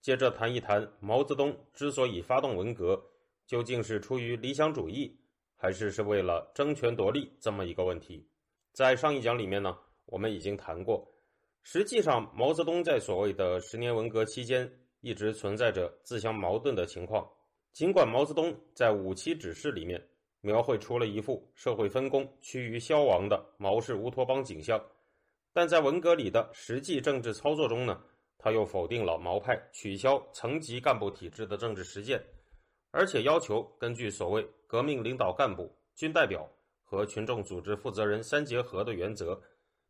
接着谈一谈毛泽东之所以发动文革，究竟是出于理想主义，还是是为了争权夺利这么一个问题。在上一讲里面呢，我们已经谈过，实际上毛泽东在所谓的十年文革期间，一直存在着自相矛盾的情况。尽管毛泽东在五七指示里面描绘出了一幅社会分工趋于消亡的毛氏乌托邦景象，但在文革里的实际政治操作中呢？他又否定了毛派取消层级干部体制的政治实践，而且要求根据所谓革命领导干部、军代表和群众组织负责人三结合的原则，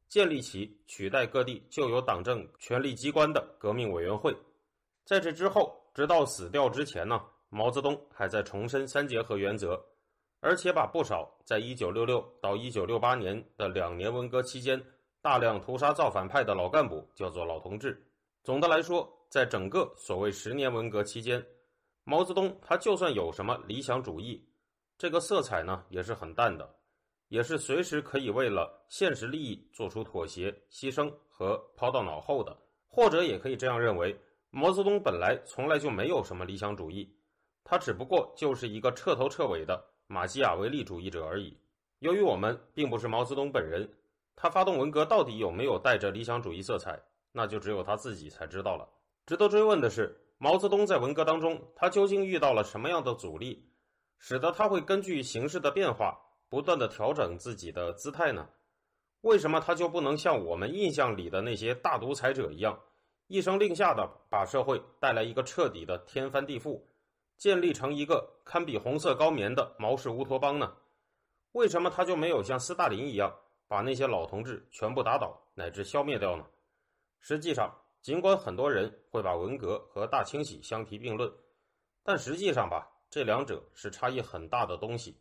建立起取代各地旧有党政权力机关的革命委员会。在这之后，直到死掉之前呢，毛泽东还在重申三结合原则，而且把不少在一九六六到一九六八年的两年文革期间大量屠杀造反派的老干部叫做老同志。总的来说，在整个所谓十年文革期间，毛泽东他就算有什么理想主义，这个色彩呢也是很淡的，也是随时可以为了现实利益做出妥协、牺牲和抛到脑后的。或者也可以这样认为，毛泽东本来从来就没有什么理想主义，他只不过就是一个彻头彻尾的马基雅维利主义者而已。由于我们并不是毛泽东本人，他发动文革到底有没有带着理想主义色彩？那就只有他自己才知道了。值得追问的是，毛泽东在文革当中，他究竟遇到了什么样的阻力，使得他会根据形势的变化，不断的调整自己的姿态呢？为什么他就不能像我们印象里的那些大独裁者一样，一声令下的把社会带来一个彻底的天翻地覆，建立成一个堪比红色高棉的毛氏乌托邦呢？为什么他就没有像斯大林一样，把那些老同志全部打倒乃至消灭掉呢？实际上，尽管很多人会把文革和大清洗相提并论，但实际上吧，这两者是差异很大的东西。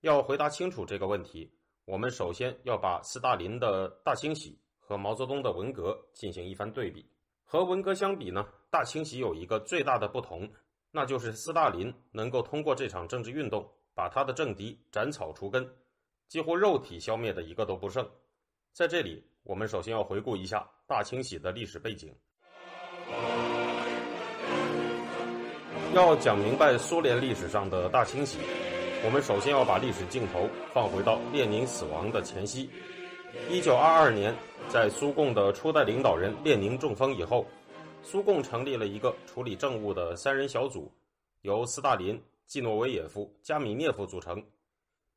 要回答清楚这个问题，我们首先要把斯大林的大清洗和毛泽东的文革进行一番对比。和文革相比呢，大清洗有一个最大的不同，那就是斯大林能够通过这场政治运动，把他的政敌斩草除根，几乎肉体消灭的一个都不剩。在这里。我们首先要回顾一下大清洗的历史背景。要讲明白苏联历史上的大清洗，我们首先要把历史镜头放回到列宁死亡的前夕。一九二二年，在苏共的初代领导人列宁中风以后，苏共成立了一个处理政务的三人小组，由斯大林、季诺维也夫、加米涅夫组成。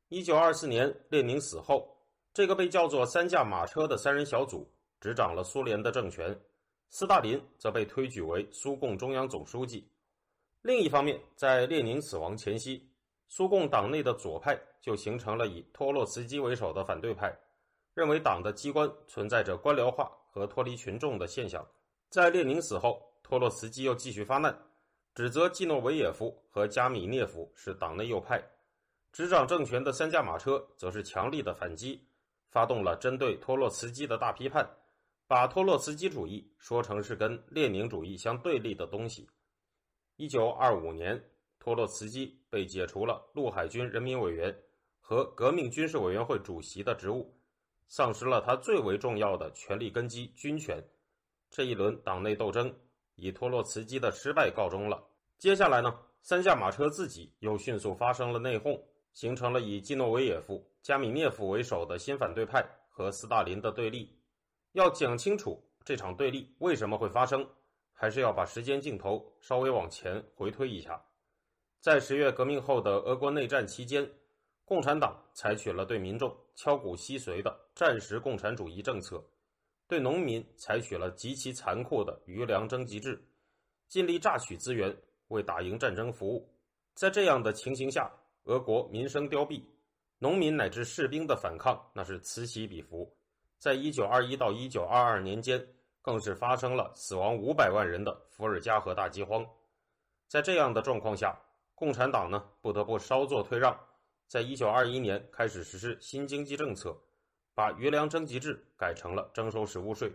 一九二四年，列宁死后。这个被叫做“三驾马车”的三人小组执掌了苏联的政权，斯大林则被推举为苏共中央总书记。另一方面，在列宁死亡前夕，苏共党内的左派就形成了以托洛茨基为首的反对派，认为党的机关存在着官僚化和脱离群众的现象。在列宁死后，托洛茨基又继续发难，指责季诺维也夫和加米涅夫是党内右派，执掌政权的三驾马车则是强力的反击。发动了针对托洛茨基的大批判，把托洛茨基主义说成是跟列宁主义相对立的东西。一九二五年，托洛茨基被解除了陆海军人民委员和革命军事委员会主席的职务，丧失了他最为重要的权力根基——军权。这一轮党内斗争以托洛茨基的失败告终了。接下来呢，三驾马车自己又迅速发生了内讧。形成了以季诺维也夫、加米涅夫为首的新反对派和斯大林的对立。要讲清楚这场对立为什么会发生，还是要把时间镜头稍微往前回推一下。在十月革命后的俄国内战期间，共产党采取了对民众敲骨吸髓的战时共产主义政策，对农民采取了极其残酷的余粮征集制，尽力榨取资源为打赢战争服务。在这样的情形下，俄国民生凋敝，农民乃至士兵的反抗那是此起彼伏。在一九二一到一九二二年间，更是发生了死亡五百万人的伏尔加河大饥荒。在这样的状况下，共产党呢不得不稍作退让，在一九二一年开始实施新经济政策，把余粮征集制改成了征收实物税，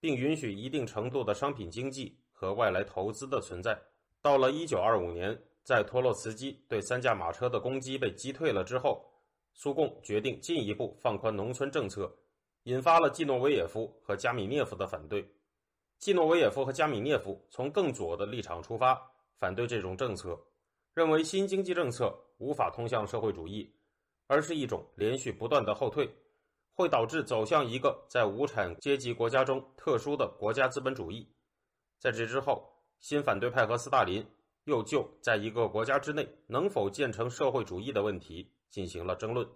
并允许一定程度的商品经济和外来投资的存在。到了一九二五年，在托洛茨基对三驾马车的攻击被击退了之后，苏共决定进一步放宽农村政策，引发了季诺维也夫和加米涅夫的反对。季诺维也夫和加米涅夫从更左的立场出发，反对这种政策。认为新经济政策无法通向社会主义，而是一种连续不断的后退，会导致走向一个在无产阶级国家中特殊的国家资本主义。在这之后，新反对派和斯大林又就在一个国家之内能否建成社会主义的问题进行了争论。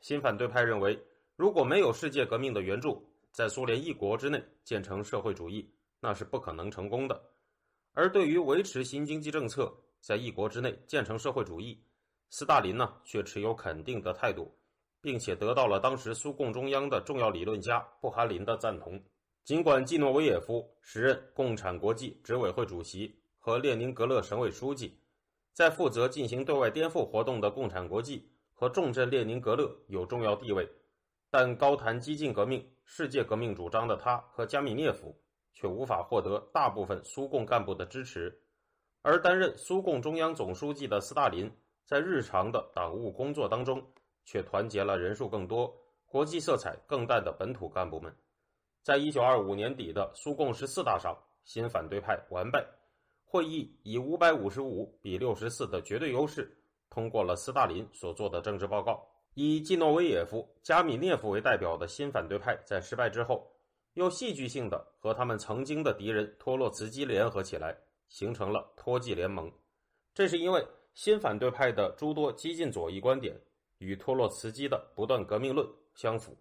新反对派认为，如果没有世界革命的援助，在苏联一国之内建成社会主义那是不可能成功的。而对于维持新经济政策，在一国之内建成社会主义，斯大林呢却持有肯定的态度，并且得到了当时苏共中央的重要理论家布哈林的赞同。尽管季诺维也夫时任共产国际执委会主席和列宁格勒省委书记，在负责进行对外颠覆活动的共产国际和重镇列宁格勒有重要地位，但高谈激进革命、世界革命主张的他和加米涅夫却无法获得大部分苏共干部的支持。而担任苏共中央总书记的斯大林，在日常的党务工作当中，却团结了人数更多、国际色彩更淡的本土干部们。在一九二五年底的苏共十四大上，新反对派完败，会议以五百五十五比六十四的绝对优势通过了斯大林所做的政治报告。以季诺维也夫、加米涅夫为代表的新反对派在失败之后，又戏剧性的和他们曾经的敌人托洛茨基联合起来。形成了托季联盟，这是因为新反对派的诸多激进左翼观点与托洛茨基的不断革命论相符。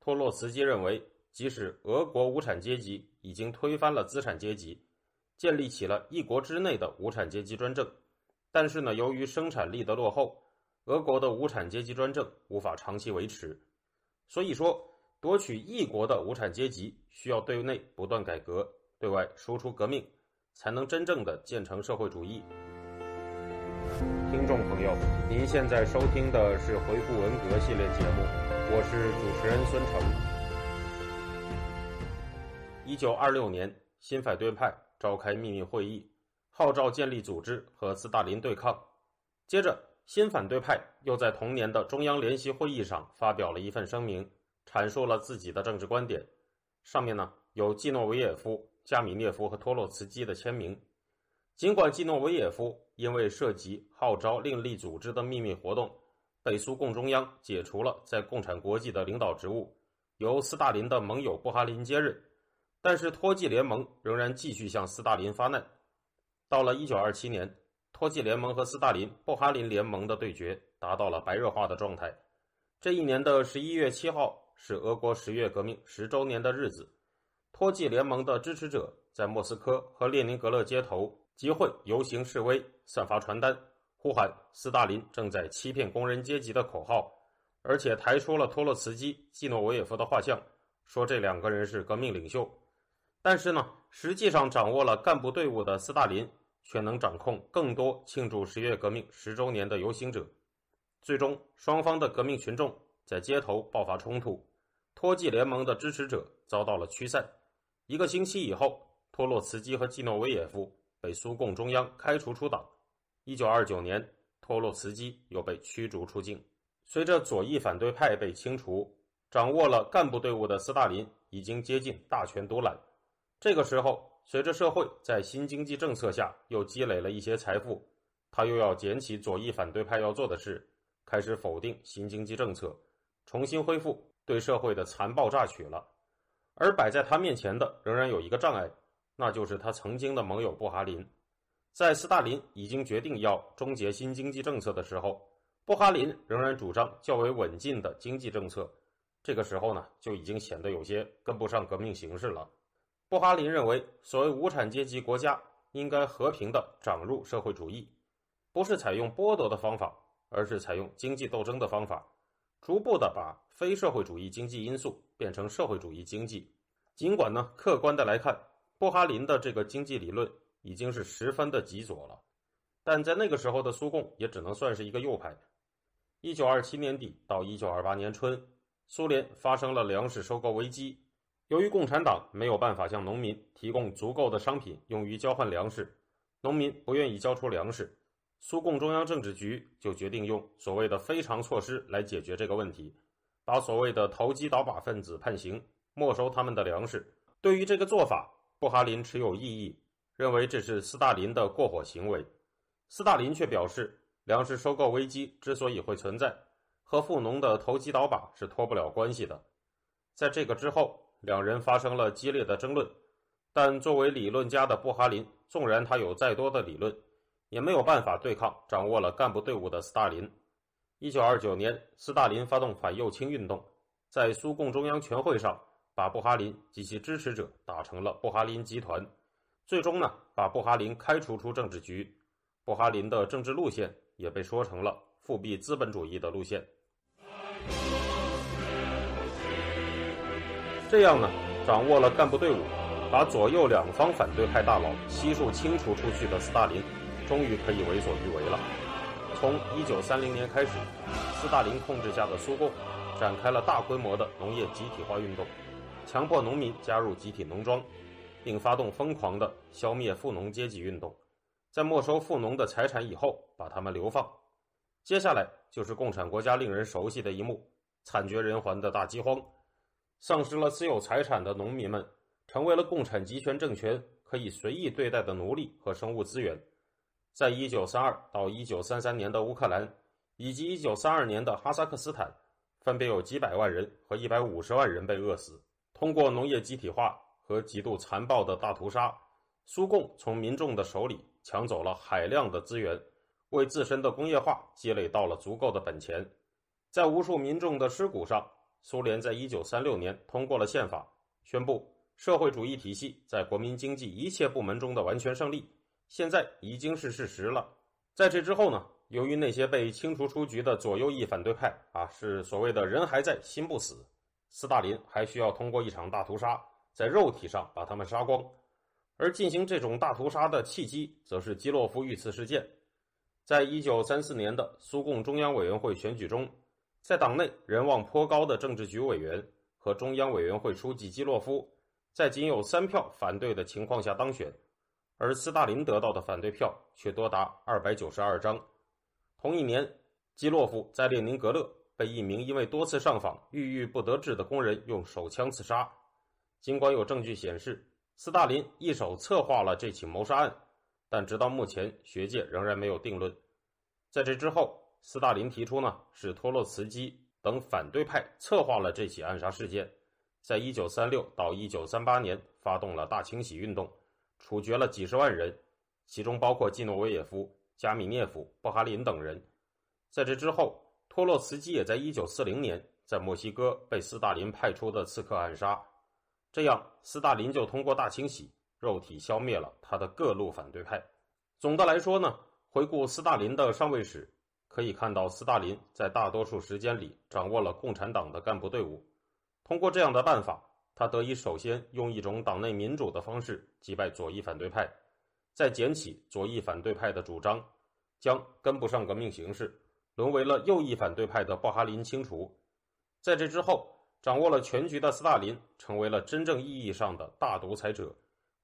托洛茨基认为，即使俄国无产阶级已经推翻了资产阶级，建立起了一国之内的无产阶级专政，但是呢，由于生产力的落后，俄国的无产阶级专政无法长期维持。所以说，夺取一国的无产阶级需要对内不断改革，对外输出革命。才能真正的建成社会主义。听众朋友，您现在收听的是《回顾文革》系列节目，我是主持人孙成。一九二六年，新反对派召开秘密会议，号召建立组织和斯大林对抗。接着，新反对派又在同年的中央联席会议上发表了一份声明，阐述了自己的政治观点。上面呢有季诺维也夫。加米涅夫和托洛茨基的签名。尽管季诺维也夫因为涉及号召另立组织的秘密活动，被苏共中央解除了在共产国际的领导职务，由斯大林的盟友布哈林接任，但是托季联盟仍然继续向斯大林发难。到了1927年，托季联盟和斯大林、布哈林联盟的对决达到了白热化的状态。这一年的11月7号是俄国十月革命十周年的日子。托季联盟的支持者在莫斯科和列宁格勒街头集会、游行示威，散发传单，呼喊“斯大林正在欺骗工人阶级”的口号，而且抬出了托洛茨基、季诺维也夫的画像，说这两个人是革命领袖。但是呢，实际上掌握了干部队伍的斯大林，却能掌控更多庆祝十月革命十周年的游行者。最终，双方的革命群众在街头爆发冲突，托季联盟的支持者遭到了驱散。一个星期以后，托洛茨基和季诺维也夫被苏共中央开除出党。一九二九年，托洛茨基又被驱逐出境。随着左翼反对派被清除，掌握了干部队伍的斯大林已经接近大权独揽。这个时候，随着社会在新经济政策下又积累了一些财富，他又要捡起左翼反对派要做的事，开始否定新经济政策，重新恢复对社会的残暴榨取了。而摆在他面前的仍然有一个障碍，那就是他曾经的盟友布哈林。在斯大林已经决定要终结新经济政策的时候，布哈林仍然主张较为稳进的经济政策。这个时候呢，就已经显得有些跟不上革命形势了。布哈林认为，所谓无产阶级国家应该和平的长入社会主义，不是采用剥夺的方法，而是采用经济斗争的方法。逐步的把非社会主义经济因素变成社会主义经济。尽管呢，客观的来看，布哈林的这个经济理论已经是十分的极左了。但在那个时候的苏共也只能算是一个右派。一九二七年底到一九二八年春，苏联发生了粮食收购危机。由于共产党没有办法向农民提供足够的商品用于交换粮食，农民不愿意交出粮食，苏共中央政治局就决定用所谓的非常措施来解决这个问题，把所谓的投机倒把分子判刑，没收他们的粮食。对于这个做法，布哈林持有异议，认为这是斯大林的过火行为。斯大林却表示，粮食收购危机之所以会存在，和富农的投机倒把是脱不了关系的。在这个之后，两人发生了激烈的争论。但作为理论家的布哈林，纵然他有再多的理论，也没有办法对抗掌握了干部队伍的斯大林。一九二九年，斯大林发动反右倾运动，在苏共中央全会上。把布哈林及其支持者打成了布哈林集团，最终呢，把布哈林开除出政治局。布哈林的政治路线也被说成了复辟资本主义的路线。这样呢，掌握了干部队伍，把左右两方反对派大佬悉数清除出去的斯大林，终于可以为所欲为了。从一九三零年开始，斯大林控制下的苏共展开了大规模的农业集体化运动。强迫农民加入集体农庄，并发动疯狂的消灭富农阶级运动，在没收富农的财产以后，把他们流放。接下来就是共产国家令人熟悉的一幕：惨绝人寰的大饥荒，丧失了私有财产的农民们，成为了共产集权政权可以随意对待的奴隶和生物资源。在一九三二到一九三三年的乌克兰，以及一九三二年的哈萨克斯坦，分别有几百万人和一百五十万人被饿死。通过农业集体化和极度残暴的大屠杀，苏共从民众的手里抢走了海量的资源，为自身的工业化积累到了足够的本钱。在无数民众的尸骨上，苏联在一九三六年通过了宪法，宣布社会主义体系在国民经济一切部门中的完全胜利。现在已经是事实了。在这之后呢，由于那些被清除出局的左右翼反对派啊，是所谓的人还在心不死。斯大林还需要通过一场大屠杀，在肉体上把他们杀光，而进行这种大屠杀的契机，则是基洛夫遇刺事件。在一九三四年的苏共中央委员会选举中，在党内人望颇高的政治局委员和中央委员会书记基洛夫，在仅有三票反对的情况下当选，而斯大林得到的反对票却多达二百九十二张。同一年，基洛夫在列宁格勒。被一名因为多次上访郁郁不得志的工人用手枪刺杀。尽管有证据显示斯大林一手策划了这起谋杀案，但直到目前，学界仍然没有定论。在这之后，斯大林提出呢，是托洛茨基等反对派策划了这起暗杀事件。在一九三六到一九三八年，发动了大清洗运动，处决了几十万人，其中包括季诺维也夫、加米涅夫、布哈林等人。在这之后。托洛茨基也在1940年在墨西哥被斯大林派出的刺客暗杀，这样斯大林就通过大清洗，肉体消灭了他的各路反对派。总的来说呢，回顾斯大林的上位史，可以看到斯大林在大多数时间里掌握了共产党的干部队伍。通过这样的办法，他得以首先用一种党内民主的方式击败左翼反对派，再捡起左翼反对派的主张，将跟不上革命形势。沦为了右翼反对派的布哈林清除，在这之后，掌握了全局的斯大林成为了真正意义上的大独裁者，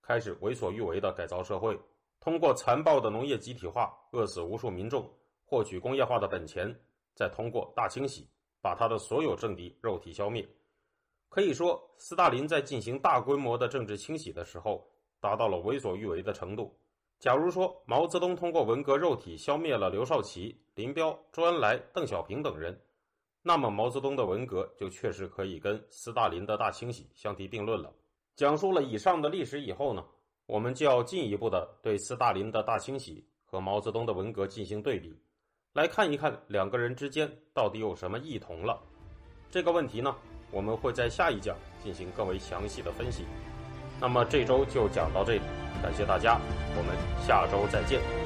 开始为所欲为的改造社会，通过残暴的农业集体化饿死无数民众，获取工业化的本钱，再通过大清洗把他的所有政敌肉体消灭。可以说，斯大林在进行大规模的政治清洗的时候，达到了为所欲为的程度。假如说毛泽东通过文革肉体消灭了刘少奇、林彪、周恩来、邓小平等人，那么毛泽东的文革就确实可以跟斯大林的大清洗相提并论了。讲述了以上的历史以后呢，我们就要进一步的对斯大林的大清洗和毛泽东的文革进行对比，来看一看两个人之间到底有什么异同了。这个问题呢，我们会在下一讲进行更为详细的分析。那么这周就讲到这里。感谢大家，我们下周再见。